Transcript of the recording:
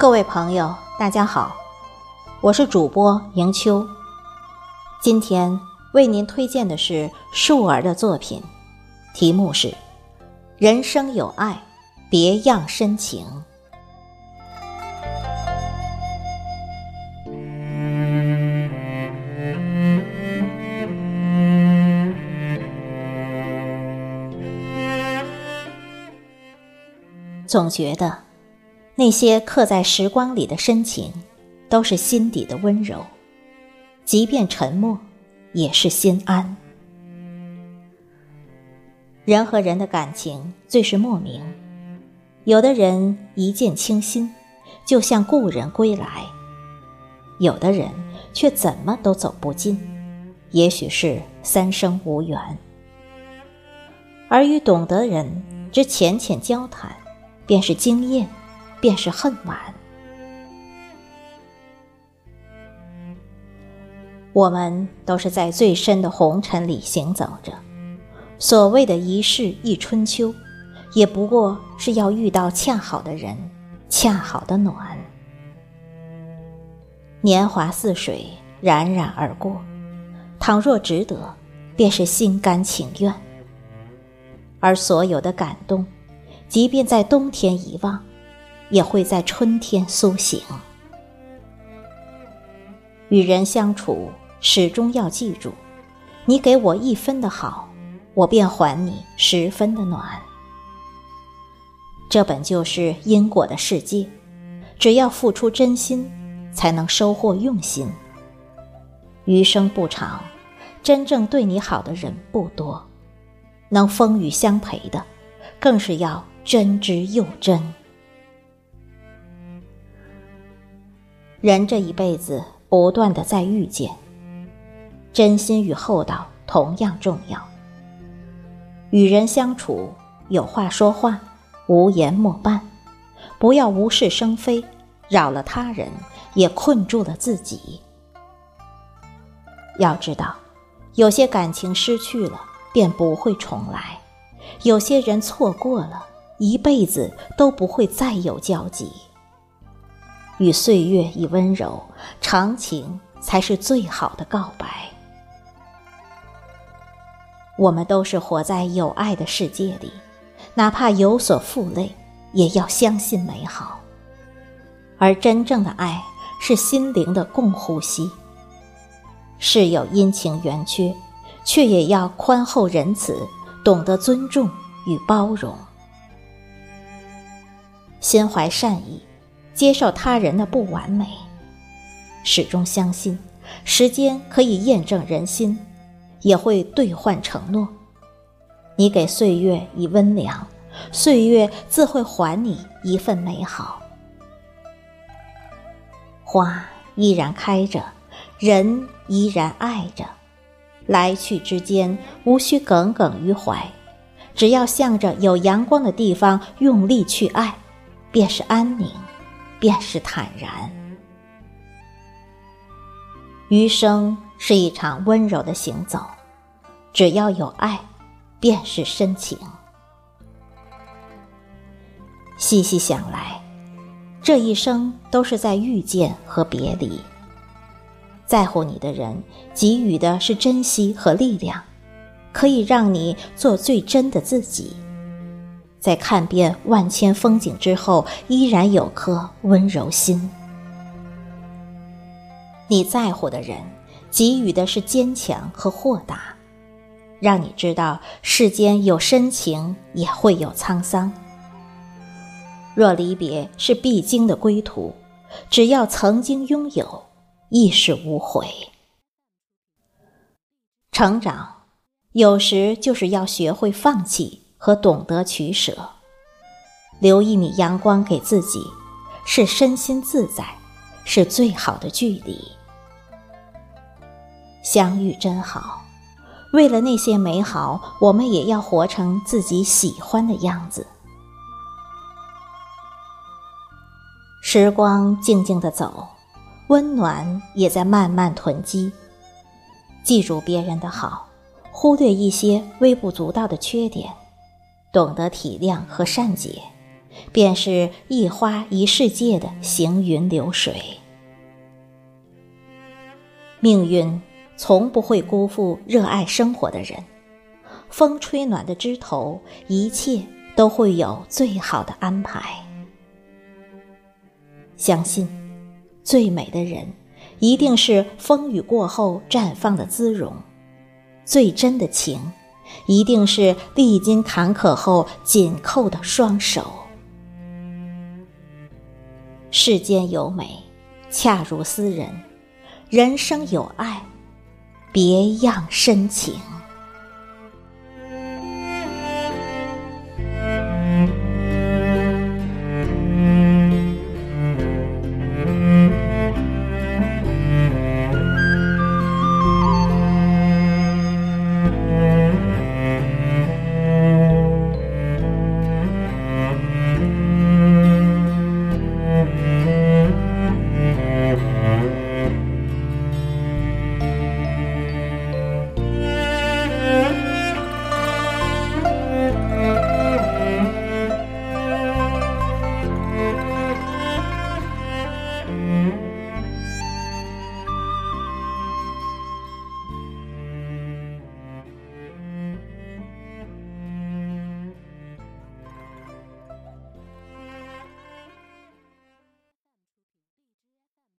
各位朋友，大家好，我是主播迎秋。今天为您推荐的是树儿的作品，题目是《人生有爱，别样深情》。总觉得。那些刻在时光里的深情，都是心底的温柔，即便沉默，也是心安。人和人的感情最是莫名，有的人一见倾心，就像故人归来；有的人却怎么都走不近，也许是三生无缘。而与懂得人之浅浅交谈，便是惊艳。便是恨晚。我们都是在最深的红尘里行走着，所谓的一世一春秋，也不过是要遇到恰好的人，恰好的暖。年华似水，冉冉而过，倘若值得，便是心甘情愿。而所有的感动，即便在冬天遗忘。也会在春天苏醒。与人相处，始终要记住：你给我一分的好，我便还你十分的暖。这本就是因果的世界，只要付出真心，才能收获用心。余生不长，真正对你好的人不多，能风雨相陪的，更是要真之又真。人这一辈子不断的在遇见，真心与厚道同样重要。与人相处，有话说话，无言莫办，不要无事生非，扰了他人，也困住了自己。要知道，有些感情失去了便不会重来，有些人错过了一辈子都不会再有交集。与岁月以温柔，长情才是最好的告白。我们都是活在有爱的世界里，哪怕有所负累，也要相信美好。而真正的爱是心灵的共呼吸。是有阴晴圆缺，却也要宽厚仁慈，懂得尊重与包容，心怀善意。接受他人的不完美，始终相信时间可以验证人心，也会兑换承诺。你给岁月以温良，岁月自会还你一份美好。花依然开着，人依然爱着，来去之间无需耿耿于怀，只要向着有阳光的地方用力去爱，便是安宁。便是坦然。余生是一场温柔的行走，只要有爱，便是深情。细细想来，这一生都是在遇见和别离。在乎你的人给予的是珍惜和力量，可以让你做最真的自己。在看遍万千风景之后，依然有颗温柔心。你在乎的人，给予的是坚强和豁达，让你知道世间有深情，也会有沧桑。若离别是必经的归途，只要曾经拥有，亦是无悔。成长，有时就是要学会放弃。和懂得取舍，留一米阳光给自己，是身心自在，是最好的距离。相遇真好，为了那些美好，我们也要活成自己喜欢的样子。时光静静的走，温暖也在慢慢囤积。记住别人的好，忽略一些微不足道的缺点。懂得体谅和善解，便是一花一世界的行云流水。命运从不会辜负热爱生活的人，风吹暖的枝头，一切都会有最好的安排。相信，最美的人，一定是风雨过后绽放的姿容；最真的情，一定是历经坎坷后紧扣的双手。世间有美，恰如斯人；人生有爱，别样深情。